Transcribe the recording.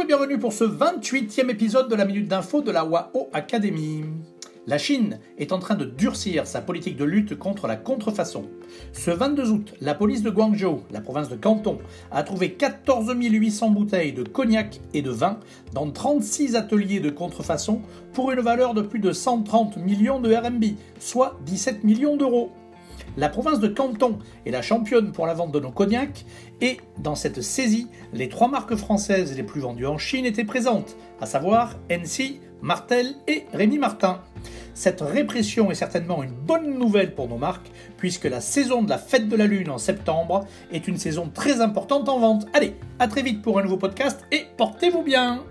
et bienvenue pour ce 28e épisode de la Minute d'Info de la WAO Academy. La Chine est en train de durcir sa politique de lutte contre la contrefaçon. Ce 22 août, la police de Guangzhou, la province de Canton, a trouvé 14 800 bouteilles de cognac et de vin dans 36 ateliers de contrefaçon pour une valeur de plus de 130 millions de RMB, soit 17 millions d'euros. La province de Canton est la championne pour la vente de nos cognacs et dans cette saisie, les trois marques françaises les plus vendues en Chine étaient présentes, à savoir NC, Martel et Rémi Martin. Cette répression est certainement une bonne nouvelle pour nos marques, puisque la saison de la fête de la Lune en septembre est une saison très importante en vente. Allez, à très vite pour un nouveau podcast et portez-vous bien